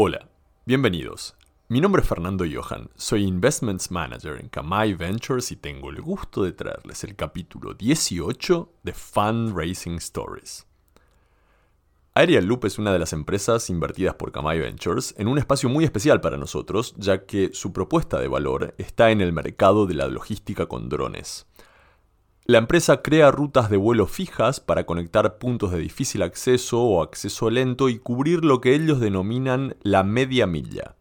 Hola, bienvenidos. Mi nombre es Fernando Johan, soy Investments Manager en Kamai Ventures y tengo el gusto de traerles el capítulo 18 de Fundraising Stories. Aerial Loop es una de las empresas invertidas por Kamai Ventures en un espacio muy especial para nosotros, ya que su propuesta de valor está en el mercado de la logística con drones. La empresa crea rutas de vuelo fijas para conectar puntos de difícil acceso o acceso lento y cubrir lo que ellos denominan la media milla.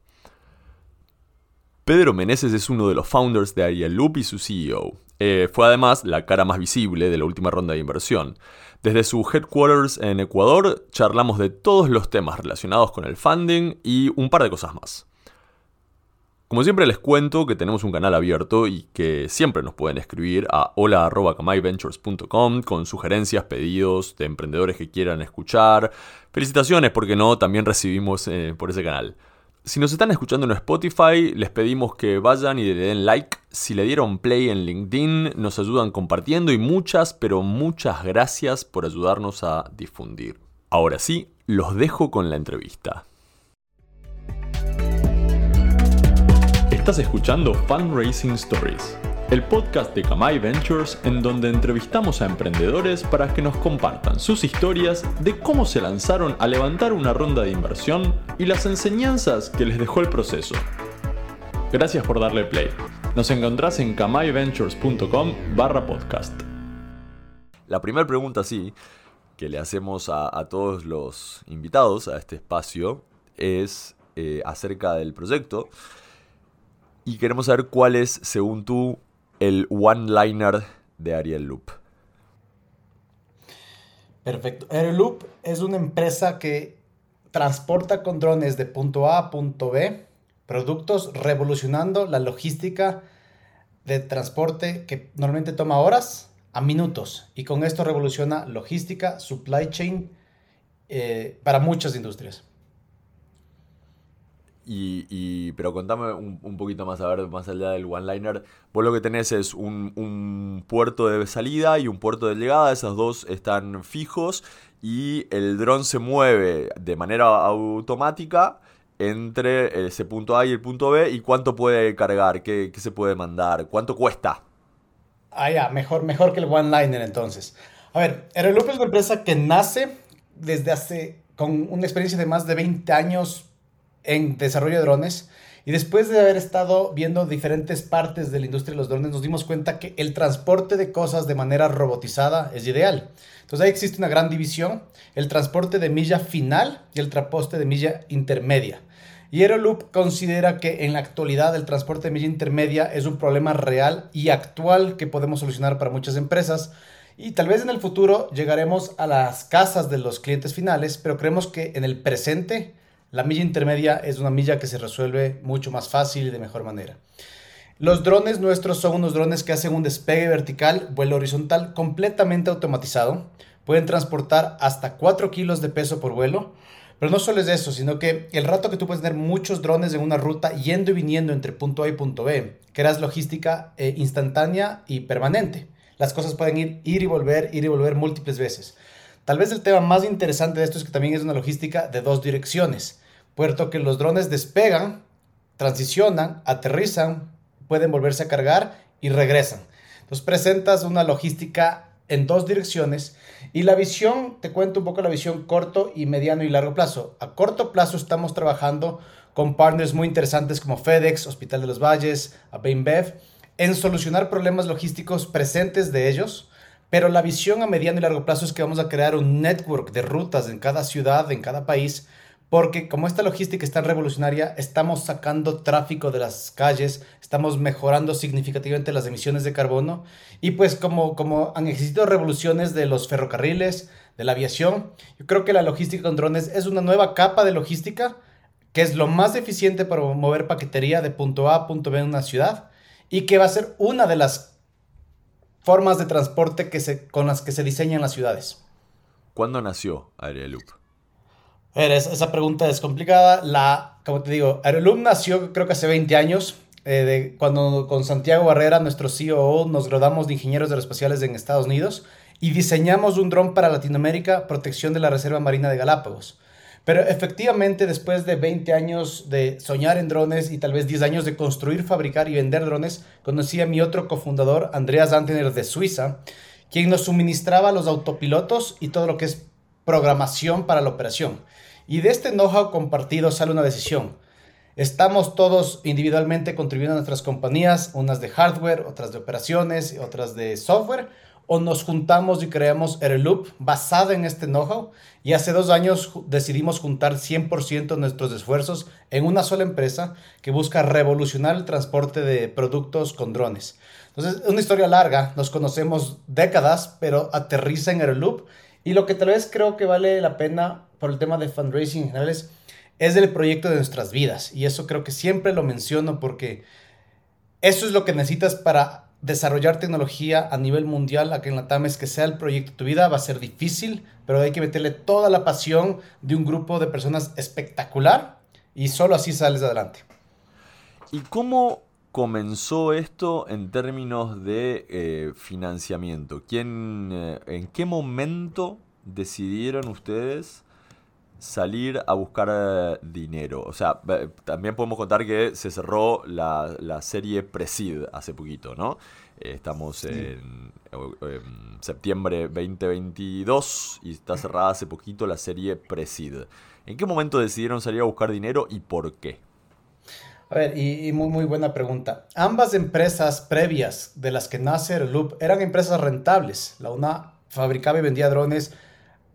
Pedro Meneses es uno de los founders de Ariel Loop y su CEO. Eh, fue además la cara más visible de la última ronda de inversión. Desde su headquarters en Ecuador charlamos de todos los temas relacionados con el funding y un par de cosas más. Como siempre les cuento que tenemos un canal abierto y que siempre nos pueden escribir a hola.kamaiventures.com con sugerencias, pedidos de emprendedores que quieran escuchar. Felicitaciones, porque no, también recibimos eh, por ese canal. Si nos están escuchando en Spotify, les pedimos que vayan y le den like. Si le dieron play en LinkedIn, nos ayudan compartiendo y muchas, pero muchas gracias por ayudarnos a difundir. Ahora sí, los dejo con la entrevista. Estás escuchando Fundraising Stories, el podcast de Kamai Ventures en donde entrevistamos a emprendedores para que nos compartan sus historias de cómo se lanzaron a levantar una ronda de inversión y las enseñanzas que les dejó el proceso. Gracias por darle play. Nos encontrás en kamaiventures.com barra podcast. La primera pregunta, sí, que le hacemos a, todos los invitados a este espacio es eh, acerca del proyecto y queremos saber cuál es, según tú, el one-liner de Ariel Loop. Perfecto. Ariel Loop es una empresa que transporta con drones de punto A a punto B productos revolucionando la logística de transporte que normalmente toma horas a minutos. Y con esto revoluciona logística, supply chain eh, para muchas industrias. Y, pero contame un, poquito más, a ver, más allá del one-liner. Vos lo que tenés es un, puerto de salida y un puerto de llegada, esos dos están fijos y el dron se mueve de manera automática entre ese punto A y el punto B y cuánto puede cargar, qué, se puede mandar, cuánto cuesta. Ah, ya, mejor, mejor que el one-liner entonces. A ver, Aeroloop es una empresa que nace desde hace, con una experiencia de más de 20 años en desarrollo de drones. Y después de haber estado viendo diferentes partes de la industria de los drones, nos dimos cuenta que el transporte de cosas de manera robotizada es ideal. Entonces ahí existe una gran división, el transporte de milla final y el transporte de milla intermedia. Y Aeroloop considera que en la actualidad el transporte de milla intermedia es un problema real y actual que podemos solucionar para muchas empresas. Y tal vez en el futuro llegaremos a las casas de los clientes finales, pero creemos que en el presente la milla intermedia es una milla que se resuelve mucho más fácil y de mejor manera. Los drones nuestros son unos drones que hacen un despegue vertical, vuelo horizontal completamente automatizado. Pueden transportar hasta 4 kilos de peso por vuelo. Pero no solo es eso, sino que el rato que tú puedes tener muchos drones en una ruta yendo y viniendo entre punto A y punto B, creas logística eh, instantánea y permanente. Las cosas pueden ir, ir y volver, ir y volver múltiples veces. Tal vez el tema más interesante de esto es que también es una logística de dos direcciones. Puerto que los drones despegan, transicionan, aterrizan, pueden volverse a cargar y regresan. Entonces presentas una logística en dos direcciones y la visión, te cuento un poco la visión corto y mediano y largo plazo. A corto plazo estamos trabajando con partners muy interesantes como FedEx, Hospital de los Valles, a en solucionar problemas logísticos presentes de ellos pero la visión a mediano y largo plazo es que vamos a crear un network de rutas en cada ciudad, en cada país, porque como esta logística es tan revolucionaria, estamos sacando tráfico de las calles, estamos mejorando significativamente las emisiones de carbono y pues como, como han existido revoluciones de los ferrocarriles, de la aviación, yo creo que la logística con drones es una nueva capa de logística que es lo más eficiente para mover paquetería de punto A a punto B en una ciudad y que va a ser una de las formas de transporte que se, con las que se diseñan las ciudades. ¿Cuándo nació Aereloop? esa pregunta es complicada. La, como te digo, Aereloop nació creo que hace 20 años, eh, de, cuando con Santiago Barrera, nuestro CEO, nos graduamos de ingenieros aeroespaciales en Estados Unidos y diseñamos un dron para Latinoamérica, protección de la Reserva Marina de Galápagos. Pero efectivamente, después de 20 años de soñar en drones y tal vez 10 años de construir, fabricar y vender drones, conocí a mi otro cofundador, Andreas Antener de Suiza, quien nos suministraba los autopilotos y todo lo que es programación para la operación. Y de este know-how compartido sale una decisión. Estamos todos individualmente contribuyendo a nuestras compañías, unas de hardware, otras de operaciones, otras de software, o nos juntamos y creamos Aeroloop basada en este know-how. Y hace dos años decidimos juntar 100% de nuestros esfuerzos en una sola empresa que busca revolucionar el transporte de productos con drones. Entonces, es una historia larga, nos conocemos décadas, pero aterriza en Aeroloop. Y lo que tal vez creo que vale la pena por el tema de fundraising en general es, es el proyecto de nuestras vidas. Y eso creo que siempre lo menciono porque eso es lo que necesitas para desarrollar tecnología a nivel mundial aquí en la TAM es que sea el proyecto de tu vida, va a ser difícil, pero hay que meterle toda la pasión de un grupo de personas espectacular y solo así sales adelante. ¿Y cómo comenzó esto en términos de eh, financiamiento? ¿Quién, eh, ¿En qué momento decidieron ustedes salir a buscar eh, dinero. O sea, también podemos contar que se cerró la, la serie Presid hace poquito, ¿no? Eh, estamos en, septiembre 2022 y está cerrada hace poquito la serie Presid. ¿En qué momento decidieron salir a buscar dinero y por qué? A ver, y, muy, muy buena pregunta. Ambas empresas previas de las que nace Loop eran empresas rentables. La una fabricaba y vendía drones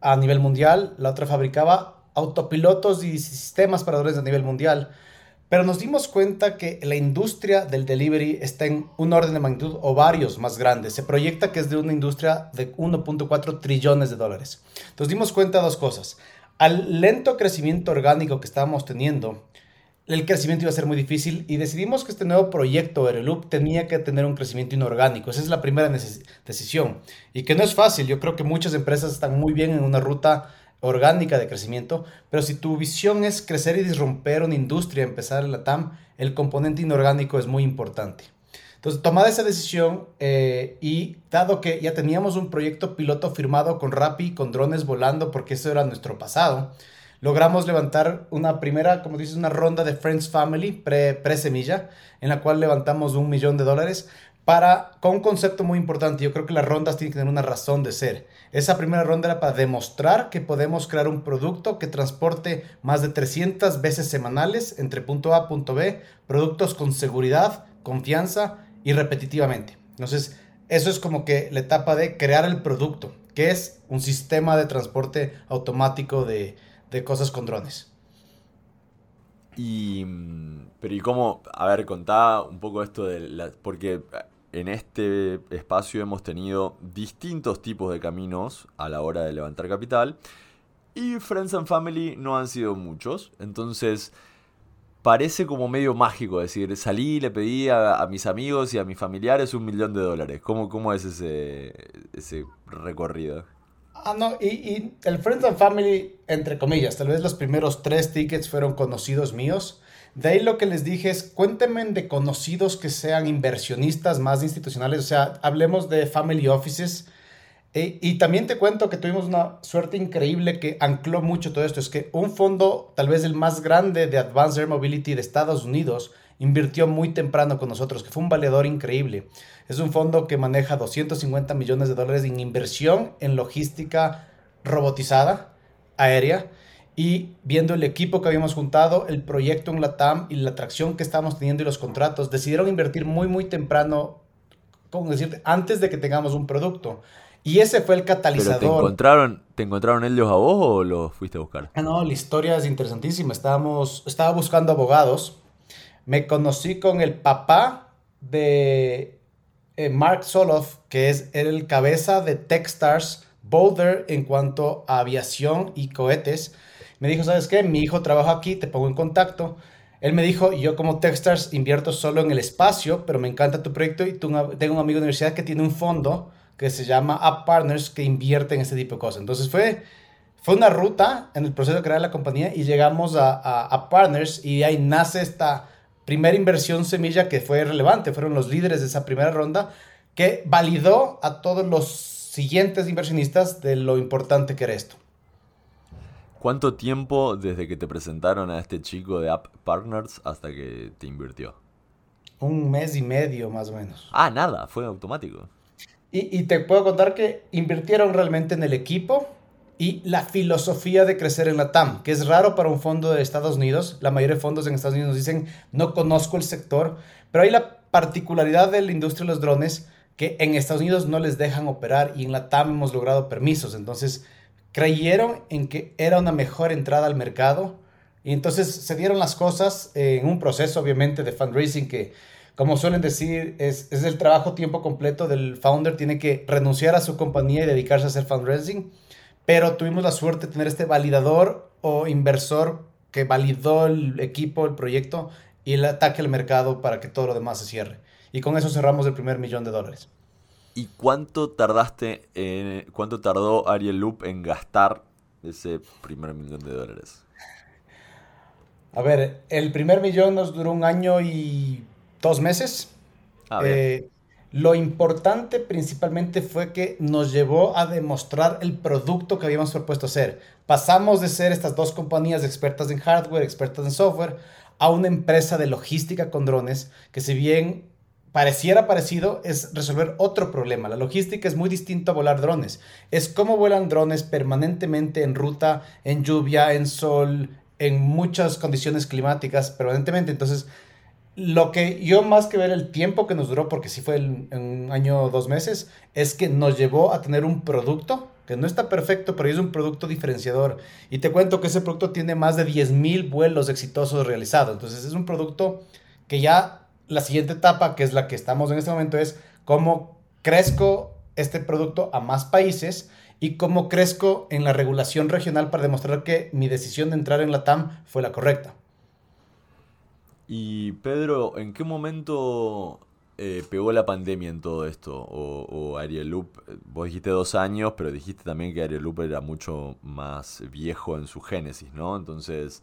a nivel mundial, la otra fabricaba autopilotos y sistemas para drones a nivel mundial. Pero nos dimos cuenta que la industria del delivery está en un orden de magnitud o varios más grandes. Se proyecta que es de una industria de 1.4 trillones de dólares. Nos dimos cuenta de dos cosas. Al lento crecimiento orgánico que estábamos teniendo, el crecimiento iba a ser muy difícil y decidimos que este nuevo proyecto Aeroloop tenía que tener un crecimiento inorgánico. Esa es la primera decisión. Y que no es fácil. Yo creo que muchas empresas están muy bien en una ruta orgánica de crecimiento, pero si tu visión es crecer y disromper una industria, empezar en la TAM, el componente inorgánico es muy importante. Entonces, tomada esa decisión eh, y dado que ya teníamos un proyecto piloto firmado con Rappi, con drones volando, porque eso era nuestro pasado, logramos levantar una primera, como dices, una ronda de Friends Family pre-semilla, en la cual levantamos un millón de dólares para, con un concepto muy importante. Yo creo que las rondas tienen que tener una razón de ser. Esa primera ronda era para demostrar que podemos crear un producto que transporte más de 300 veces semanales entre punto A punto B, productos con seguridad, confianza y repetitivamente. Entonces, eso es como que la etapa de crear el producto, que es un sistema de transporte automático de, de cosas con drones. Y, mm, pero ¿y cómo? A ver, contá un poco esto de la, porque en este espacio hemos tenido distintos tipos de caminos a la hora de levantar capital y Friends and Family no han sido muchos. Entonces parece como medio mágico decir, salí, le pedí a, mis amigos y a mis familiares un millón de dólares. ¿Cómo, cómo es ese, ese recorrido? Ah, no, y, y, el Friends and Family, entre comillas, tal vez los primeros tres tickets fueron conocidos míos. De ahí lo que les dije es, cuéntenme de conocidos que sean inversionistas más institucionales, o sea, hablemos de family offices. Eh, y también te cuento que tuvimos una suerte increíble que ancló mucho todo esto. Es que un fondo, tal vez el más grande de Advanced Air Mobility de Estados Unidos, invirtió muy temprano con nosotros, que fue un valedor increíble. Es un fondo que maneja 250 millones de dólares en inversión en logística robotizada, aérea y viendo el equipo que habíamos juntado, el proyecto en la TAM y la atracción que estábamos teniendo y los contratos, decidieron invertir muy, muy temprano, como decir, antes de que tengamos un producto. Y ese fue el catalizador. ¿Pero te encontraron, ¿Te encontraron ellos a vos o los fuiste a buscar? No, la historia es interesantísima. Estábamos, estaba buscando abogados. Me conocí con el papá de eh, Mark Soloff, que es el cabeza de Techstars Boulder en cuanto a aviación y cohetes me dijo, ¿sabes qué? Mi hijo trabaja aquí, te pongo en contacto. Él me dijo, yo como Techstars invierto solo en el espacio, pero me encanta tu proyecto y tengo un amigo de universidad que tiene un fondo que se llama App Partners que invierte en este tipo de cosas. Entonces fue, fue una ruta en el proceso de crear la compañía y llegamos a, a, Partners y ahí nace esta primera inversión semilla que fue relevante. Fueron los líderes de esa primera ronda que validó a todos los siguientes inversionistas de lo importante que era esto. ¿Cuánto tiempo desde que te presentaron a este chico de App Partners hasta que te invirtió? Un mes y medio más o menos. Ah, nada, fue automático. Y, y te puedo contar que invirtieron realmente en el equipo y la filosofía de crecer en la TAM, que es raro para un fondo de Estados Unidos. La mayoría de fondos en Estados Unidos nos dicen, no conozco el sector, pero hay la particularidad de la industria de los drones que en Estados Unidos no les dejan operar y en la TAM hemos logrado permisos. Entonces, creyeron en que era una mejor entrada al mercado y entonces se dieron las cosas en un proceso, obviamente, de fundraising que, como suelen decir, es, es el trabajo tiempo completo del founder. Tiene que renunciar a su compañía y dedicarse a hacer fundraising pero tuvimos la suerte de tener este validador o inversor que validó el equipo, el proyecto y el ataque al mercado para que todo lo demás se cierre. Y con eso cerramos el primer millón de dólares. ¿Y cuánto tardaste, en, cuánto tardó Ariel Loop en gastar ese primer millón de dólares? A ver, el primer millón nos duró un año y dos meses. Ah, eh, lo importante principalmente fue que nos llevó a demostrar el producto que habíamos propuesto hacer. Pasamos de ser estas dos compañías expertas en hardware, expertas en software, a una empresa de logística con drones que si bien pareciera parecido, es resolver otro problema. La logística es muy distinta a volar drones. Es cómo vuelan drones permanentemente en ruta, en lluvia, en sol, en muchas condiciones climáticas, permanentemente. Entonces, lo que yo más que ver el tiempo que nos duró, porque sí fue en un año o dos meses, es que nos llevó a tener un producto que no está perfecto, pero es un producto diferenciador. Y te cuento que ese producto tiene más de 10.000 vuelos exitosos realizados. Entonces es un producto que ya la siguiente etapa, que es la que estamos en este momento, es cómo crezco este producto a más países y cómo crezco en la regulación regional para demostrar que mi decisión de entrar en la TAM fue la correcta. Y Pedro, ¿en qué momento eh, pegó la pandemia en todo esto? O, o Ariel Loop, vos dijiste dos años, pero dijiste también que Ariel Loop era mucho más viejo en su génesis, ¿no? Entonces,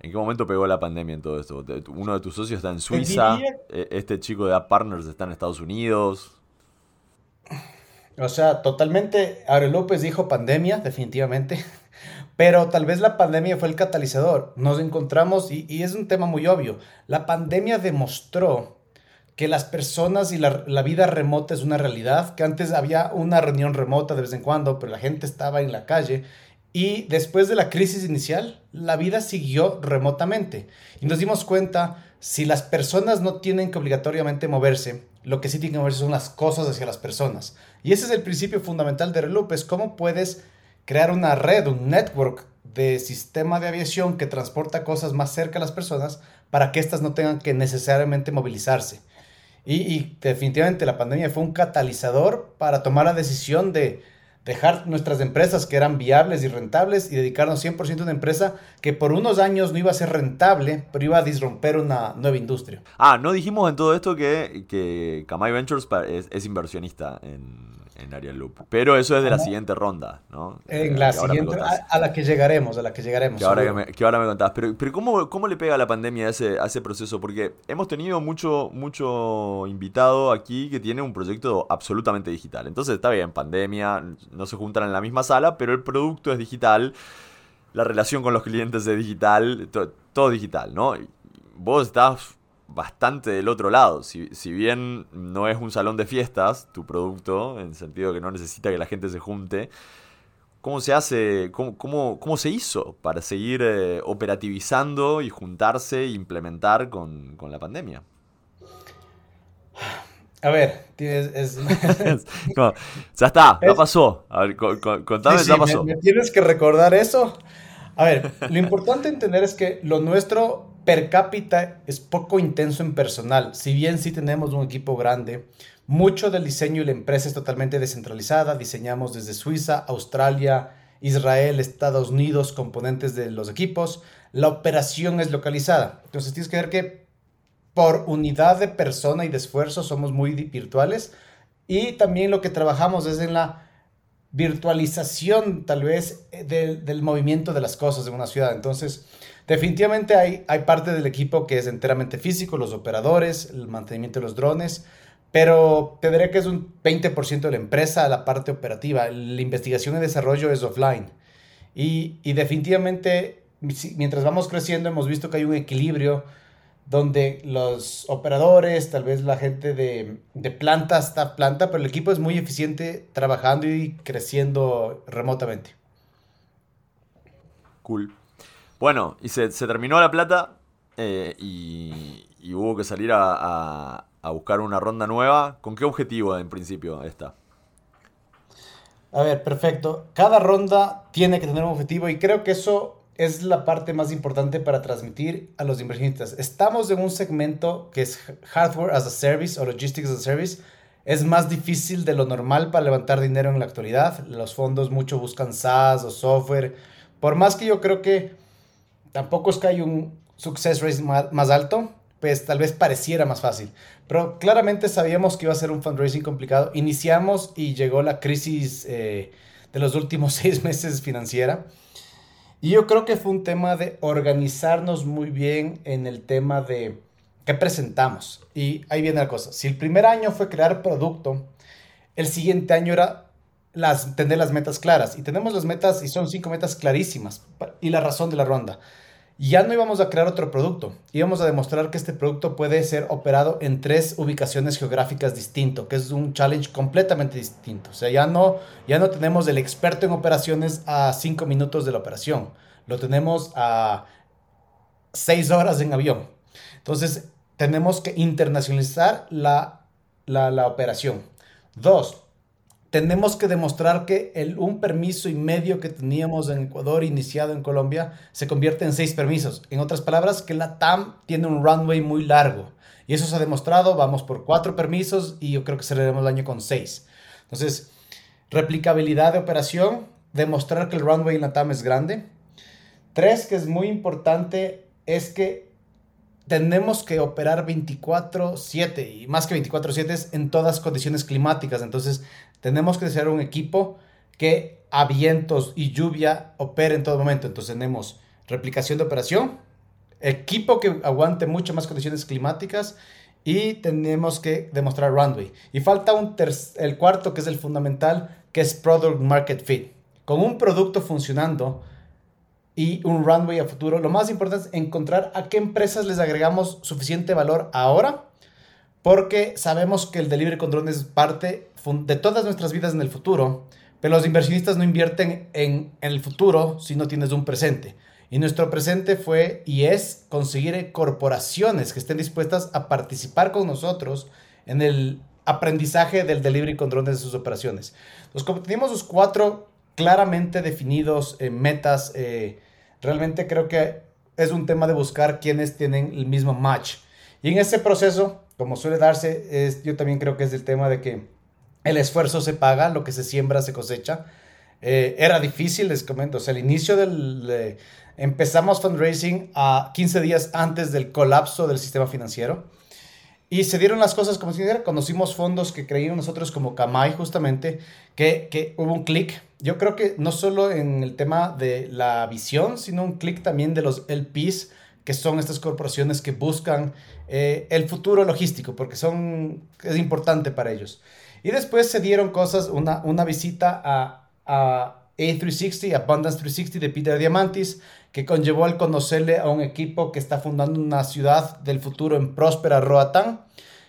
¿en qué momento pegó la pandemia en todo esto? Uno de tus socios está en Suiza, e, este chico de App Partners está en Estados Unidos. O sea, totalmente, Ariel López dijo pandemia, definitivamente. Pero tal vez la pandemia fue el catalizador. Nos encontramos, y, es un tema muy obvio, la pandemia demostró que las personas y la, vida remota es una realidad, que antes había una reunión remota de vez en cuando, pero la gente estaba en la calle. Y después de la crisis inicial, la vida siguió remotamente. Y nos dimos cuenta, si las personas no tienen que obligatoriamente moverse, lo que sí tienen que moverse son las cosas hacia las personas. Y ese es el principio fundamental de Reloop, es cómo puedes crear una red, un network de sistema de aviación que transporta cosas más cerca a las personas para que éstas no tengan que necesariamente movilizarse. Y, definitivamente la pandemia fue un catalizador para tomar la decisión de dejar nuestras empresas que eran viables y rentables y dedicarnos 100% a una empresa que por unos años no iba a ser rentable, pero iba a disromper una nueva industria. Ah, no dijimos en todo esto que, que Kamai Ventures es inversionista en, en Ariel Loop. Pero eso es de la siguiente ronda, ¿no? En la siguiente, a, la que llegaremos, a la que llegaremos. Que ahora, me, que ahora me contás. Pero, pero ¿cómo, ¿cómo, le pega la pandemia a ese, a ese proceso? Porque hemos tenido mucho, mucho invitado aquí que tiene un proyecto absolutamente digital. Entonces está bien, pandemia, no se juntan en la misma sala, pero el producto es digital, la relación con los clientes es digital, todo, todo digital, ¿no? Vos estás bastante del otro lado. Si, bien no es un salón de fiestas, tu producto, en el sentido que no necesita que la gente se junte, ¿cómo se hace, cómo, cómo, se hizo para seguir eh, operativizando y juntarse e implementar con, la pandemia? A ver, tienes, ya está, ya pasó. A ver, contame, ya pasó. me tienes que recordar eso. A ver, lo importante entender es que lo nuestro per cápita es poco intenso en personal. Si bien sí tenemos un equipo grande, mucho del diseño y la empresa es totalmente descentralizada. Diseñamos desde Suiza, Australia, Israel, Estados Unidos, componentes de los equipos. La operación es localizada. Entonces tienes que ver que por unidad de persona y de esfuerzo somos muy virtuales. Y también lo que trabajamos es en la virtualización tal vez del movimiento de las cosas en una ciudad. Entonces, Definitivamente hay, hay parte del equipo que es enteramente físico, los operadores, el mantenimiento de los drones, pero te diré que es un 20% de la empresa, la parte operativa. La investigación y desarrollo es offline. Y, y definitivamente, mientras vamos creciendo, hemos visto que hay un equilibrio donde los operadores, tal vez la gente de, de planta está planta, pero el equipo es muy eficiente trabajando y creciendo remotamente. Cool. Bueno, y se, terminó la plata eh, y, hubo que salir a, buscar una ronda nueva. ¿Con qué objetivo en principio esta? A ver, perfecto. Cada ronda tiene que tener un objetivo y creo que eso es la parte más importante para transmitir a los inversionistas. Estamos en un segmento que es Hardware as a Service o Logistics as a Service. Es más difícil de lo normal para levantar dinero en la actualidad. Los fondos mucho buscan SaaS o software. Por más que yo creo que tampoco es que hay un success rate más, alto, pues tal vez pareciera más fácil. Pero claramente sabíamos que iba a ser un fundraising complicado. Iniciamos y llegó la crisis eh, de los últimos seis meses financiera. Y yo creo que fue un tema de organizarnos muy bien en el tema de qué presentamos. Y ahí viene la cosa. Si el primer año fue crear producto, el siguiente año era tener las metas claras. Y tenemos las metas y son cinco metas clarísimas. Y la razón de la ronda ya no íbamos a crear otro producto, íbamos a demostrar que este producto puede ser operado en tres ubicaciones geográficas distintas, que es un challenge completamente distinto. O sea, ya no, ya no tenemos el experto en operaciones a cinco minutos de la operación, lo tenemos a seis horas en avión. Entonces, tenemos que internacionalizar la, la, la operación. Dos, tenemos que demostrar que el, un permiso y medio que teníamos en Ecuador iniciado en Colombia se convierte en seis permisos. En otras palabras, que la TAM tiene un runway muy largo. Y eso se ha demostrado, vamos por cuatro permisos y yo creo que cerraremos el año con seis. Entonces, replicabilidad de operación, demostrar que el runway en la TAM es grande. Tres, que es muy importante, es que tenemos que operar 24/7 y más que 24/7 en todas condiciones climáticas. Entonces, tenemos que ser un equipo que a vientos y lluvia opere en todo momento. Entonces tenemos replicación de operación, equipo que aguante mucho más condiciones climáticas y tenemos que demostrar runway. Y falta un el cuarto que es el fundamental, que es product market fit. Con un producto funcionando y un runway a futuro, lo más importante es encontrar a qué empresas les agregamos suficiente valor ahora porque sabemos que el delivery con drones es parte de todas nuestras vidas en el futuro, pero los inversionistas no invierten en, el futuro si no tienes un presente. Y nuestro presente fue y es conseguir corporaciones que estén dispuestas a participar con nosotros en el aprendizaje del delivery con drones de sus operaciones. Entonces, tenemos los cuatro claramente definidos eh, metas, eh, realmente creo que es un tema de buscar quienes tienen el mismo match. Y en ese proceso como suele darse, es, yo también creo que es el tema de que el esfuerzo se paga, lo que se siembra se cosecha. Eh, era difícil, les comento, o sea, el inicio del... empezamos fundraising a 15 días antes del colapso del sistema financiero. Y se dieron las cosas como si conocimos fondos que creían nosotros como Kamai justamente, que, que hubo un clic. Yo creo que no solo en el tema de la visión, sino un clic también de los LPs, que son estas corporaciones que buscan eh, el futuro logístico, porque son, es importante para ellos. Y después se dieron cosas, una, una visita a, a A360, Abundance 360 de Peter Diamantis, que conllevó al conocerle a un equipo que está fundando una ciudad del futuro en próspera Roatán.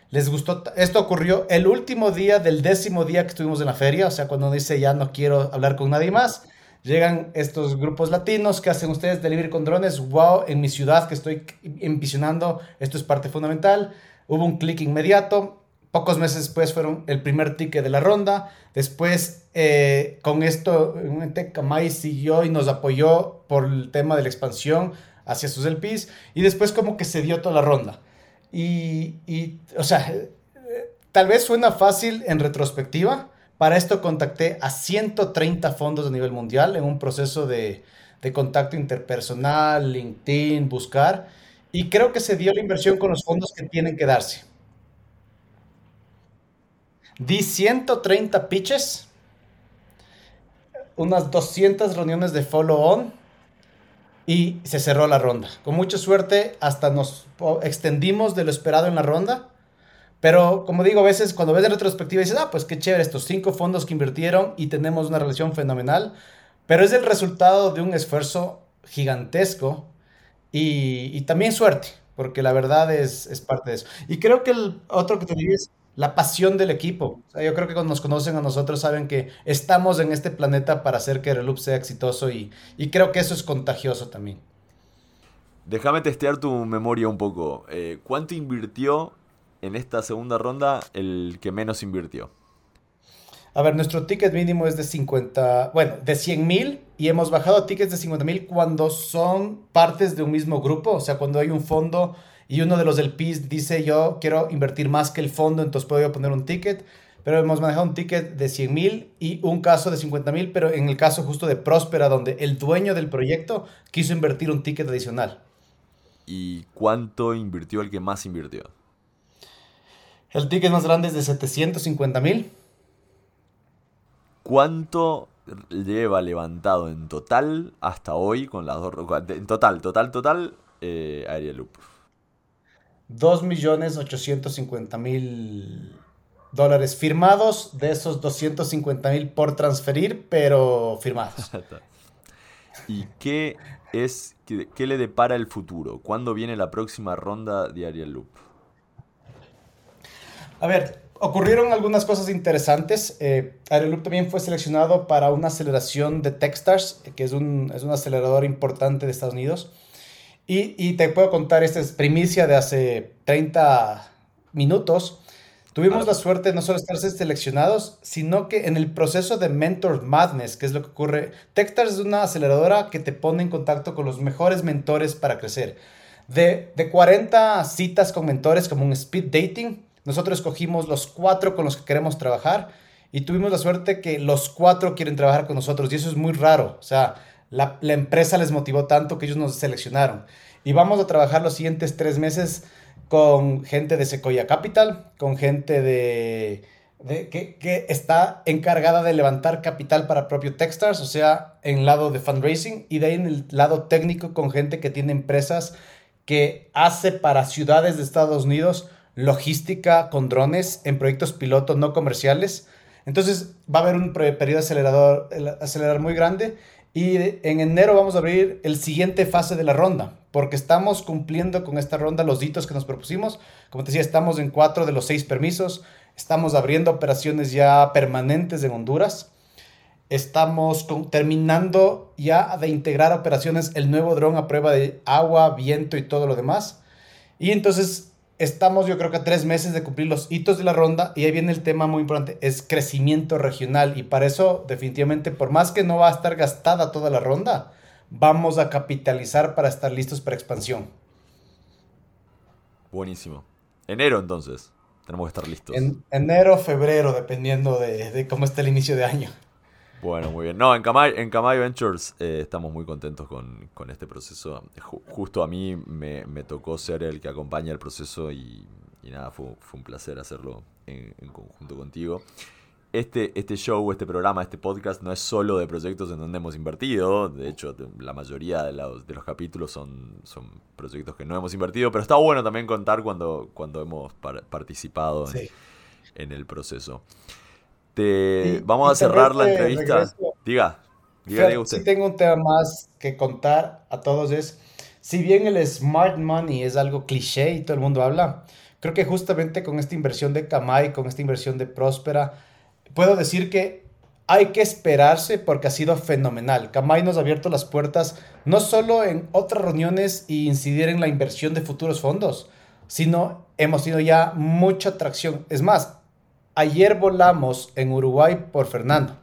Les gustó, esto ocurrió el último día del décimo día que estuvimos en la feria, o sea, cuando dice ya no quiero hablar con nadie más, Llegan estos grupos latinos que hacen ustedes delivery con drones. Wow, en mi ciudad que estoy envisionando, esto es parte fundamental. Hubo un clic inmediato. Pocos meses después fueron el primer ticket de la ronda. Después, eh, con esto, Kamai siguió y nos apoyó por el tema de la expansión hacia sus LPs. Y después, como que se dio toda la ronda. Y, y o sea, eh, tal vez suena fácil en retrospectiva, para esto contacté a 130 fondos a nivel mundial en un proceso de, contacto interpersonal, LinkedIn, buscar, y creo que se dio la inversión con los fondos que tienen que darse. Di 130 pitches, unas 200 reuniones de follow-on y se cerró la ronda. Con mucha suerte, hasta nos extendimos de lo esperado en la ronda pero como digo, a veces cuando ves en retrospectiva dices, ah, pues qué chévere estos cinco fondos que invirtieron y tenemos una relación fenomenal. pero es el resultado de un esfuerzo gigantesco y, también suerte, porque la verdad es, es, parte de eso. Y creo que el otro que te diría es la pasión del equipo. yo creo que cuando nos conocen a nosotros saben que estamos en este planeta para hacer que Reloop sea exitoso y, y creo que eso es contagioso también. Déjame testear tu memoria un poco. Eh, ¿Cuánto invirtió en esta segunda ronda el que menos invirtió? A ver, nuestro ticket mínimo es de 50, bueno, de 100 mil y hemos bajado tickets de 50 mil cuando son partes de un mismo grupo, o sea, cuando hay un fondo y uno de los del PIS dice yo quiero invertir más que el fondo, entonces puedo poner un ticket, pero hemos manejado un ticket de 100 mil y un caso de 50 mil, pero en el caso justo de Próspera, donde el dueño del proyecto quiso invertir un ticket adicional. ¿Y cuánto invirtió el que más invirtió? El ticket más grande es de 750 mil. ¿Cuánto lleva levantado en total hasta hoy con las dos... En total, total, total, eh, Loop? 2.850.000 dólares firmados, de esos 250.000 por transferir, pero firmados. ¿Y qué es, qué, le depara el futuro? ¿Cuándo viene la próxima ronda de Ariel Loop? A ver, ocurrieron algunas cosas interesantes. Eh, Aeroloop también fue seleccionado para una aceleración de Techstars, que es un, es un acelerador importante de Estados Unidos. Y, y, te puedo contar, esta es primicia de hace 30 minutos. Tuvimos la suerte de no solo estar seleccionados, sino que en el proceso de Mentor Madness, que es lo que ocurre, Techstars es una aceleradora que te pone en contacto con los mejores mentores para crecer. De, de 40 citas con mentores como un speed dating, nosotros escogimos los cuatro con los que queremos trabajar y tuvimos la suerte que los cuatro quieren trabajar con nosotros y eso es muy raro. O sea, la, empresa les motivó tanto que ellos nos seleccionaron. Y vamos a trabajar los siguientes tres meses con gente de Sequoia Capital, con gente de, que, que, está encargada de levantar capital para propio Techstars, o sea, en lado de fundraising, y de ahí en el lado técnico con gente que tiene empresas que hace para ciudades de Estados Unidos logística con drones en proyectos pilotos no comerciales. Entonces va a haber un periodo acelerador, acelerar muy grande y en enero vamos a abrir el siguiente fase de la ronda, porque estamos cumpliendo con esta ronda los hitos que nos propusimos. Como te decía, estamos en cuatro de los seis permisos, estamos abriendo operaciones ya permanentes en Honduras, estamos terminando ya de integrar operaciones el nuevo dron a prueba de agua, viento y todo lo demás. Y entonces estamos yo creo que a tres meses de cumplir los hitos de la ronda y ahí viene el tema muy importante, es crecimiento regional y para eso definitivamente por más que no va a estar gastada toda la ronda, vamos a capitalizar para estar listos para expansión. Buenísimo. Enero entonces, tenemos que estar listos. En enero, febrero, dependiendo de, de cómo está el inicio de año. Bueno, muy bien. No, en Kamai, en Kamai Ventures eh, estamos muy contentos con, este proceso. justo a mí me, tocó ser el que acompaña el proceso y, nada, fue, un placer hacerlo en, conjunto contigo. Este, este show, este programa, este podcast no es solo de proyectos en donde hemos invertido. De hecho, la mayoría de los, de los capítulos son, son proyectos que no hemos invertido, pero está bueno también contar cuando, cuando hemos participado en el proceso vamos a cerrar la entrevista. diga, diga, usted. Sí tengo un tema más que contar a todos es, si bien el smart money es algo cliché y todo el mundo habla, creo que justamente con esta inversión de Kamai, con esta inversión de Próspera, puedo decir que hay que esperarse porque ha sido fenomenal. Kamai nos ha abierto las puertas no solo en otras reuniones y incidir en la inversión de futuros fondos, sino hemos tenido ya mucha atracción. Es más, ayer volamos en Uruguay por Fernando.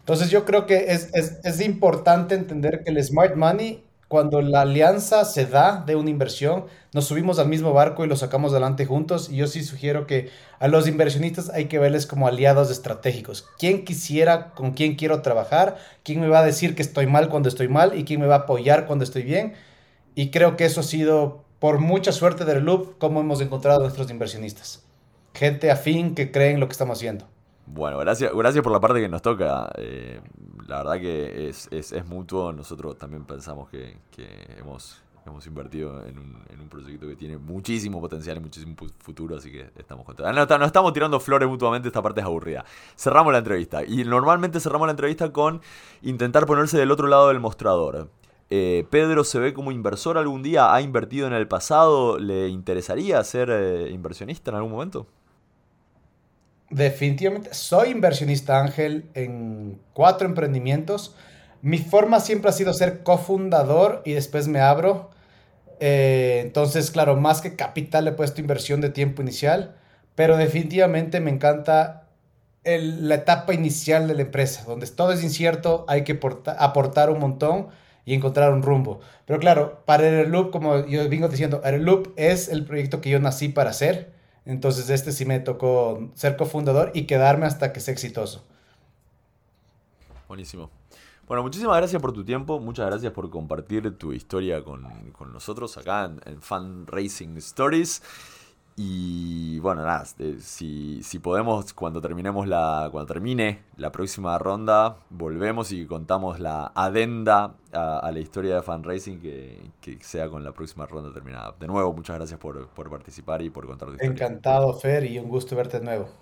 Entonces yo creo que es, importante entender que el smart money, cuando la alianza se da de una inversión, nos subimos al mismo barco y lo sacamos adelante juntos. Y yo sí sugiero que a los inversionistas hay que verles como aliados estratégicos. ¿Quién quisiera, con quién quiero trabajar? ¿Quién me va a decir que estoy mal cuando estoy mal? ¿Y quién me va a apoyar cuando estoy bien? Y creo que eso ha sido, por mucha suerte del Loop, como hemos encontrado a nuestros inversionistas gente afín que cree en lo que estamos haciendo. Bueno, gracias, gracias por la parte que nos toca. Eh, la verdad que es, mutuo. Nosotros también pensamos que, hemos, hemos invertido en un, proyecto que tiene muchísimo potencial y muchísimo futuro, así que estamos contentos. No, no, estamos tirando flores mutuamente, esta parte es aburrida. Cerramos la entrevista y normalmente cerramos la entrevista con intentar ponerse del otro lado del mostrador. Eh, Pedro se ve como inversor algún día, ha invertido en el pasado, ¿le interesaría ser eh, inversionista en algún momento? Definitivamente, soy inversionista Ángel en cuatro emprendimientos. Mi forma siempre ha sido ser cofundador y después me abro. Eh, entonces, claro, más que capital he puesto inversión de tiempo inicial, pero definitivamente me encanta la etapa inicial de la empresa, donde todo es incierto, hay que aportar un montón y encontrar un rumbo. Pero claro, para el Loop, como yo vengo diciendo, el Loop es el proyecto que yo nací para hacer. Entonces, este sí me tocó ser cofundador y quedarme hasta que sea exitoso. Buenísimo. Bueno, muchísimas gracias por tu tiempo, muchas gracias por compartir tu historia con, nosotros acá en, en Fan Racing Stories. Y bueno, nada, eh, si, si, podemos, cuando terminemos la. Cuando termine la próxima ronda, volvemos y contamos la adenda a, la historia de Fan Racing que, que, sea con la próxima ronda terminada. De nuevo, muchas gracias por, por participar y por contar tu historia. Encantado, Fer, y un gusto verte de nuevo.